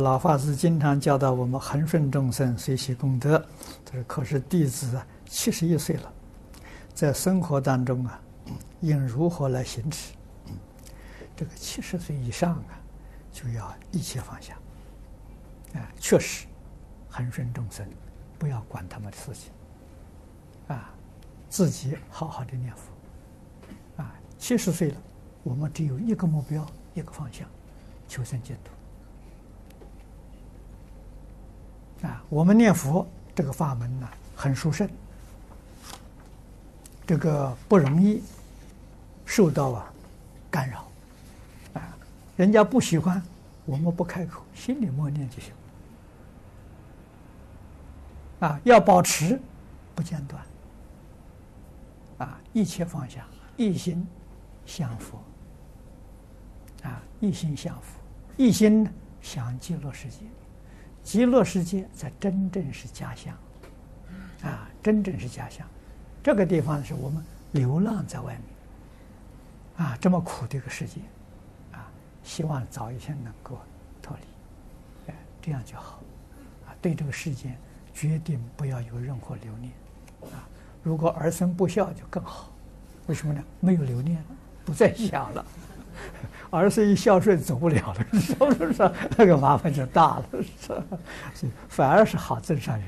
老法师经常教导我们恒顺众生，随喜功德。他说：“可是弟子啊，七十一岁了，在生活当中啊，应如何来行持？这个七十岁以上啊，就要一切放下。啊，确实，恒顺众生，不要管他们的事情。啊，自己好好的念佛。啊，七十岁了，我们只有一个目标，一个方向，求生净土。”啊，我们念佛这个法门呢，很殊胜，这个不容易受到啊干扰，啊，人家不喜欢，我们不开口，心里默念就行。啊，要保持不间断，啊，一切放下，一心向佛，啊，一心向佛，一心想极乐世界。极乐世界才真正是家乡，啊，真正是家乡。这个地方是我们流浪在外面，啊，这么苦的一个世界，啊，希望早一天能够脱离，哎，这样就好，啊，对这个世界决定不要有任何留恋，啊，如果儿孙不孝就更好，为什么呢？没有留恋了，不再想了。儿孙一孝顺走不了了，是不是？那个麻烦就大了，是？反而是好正常人。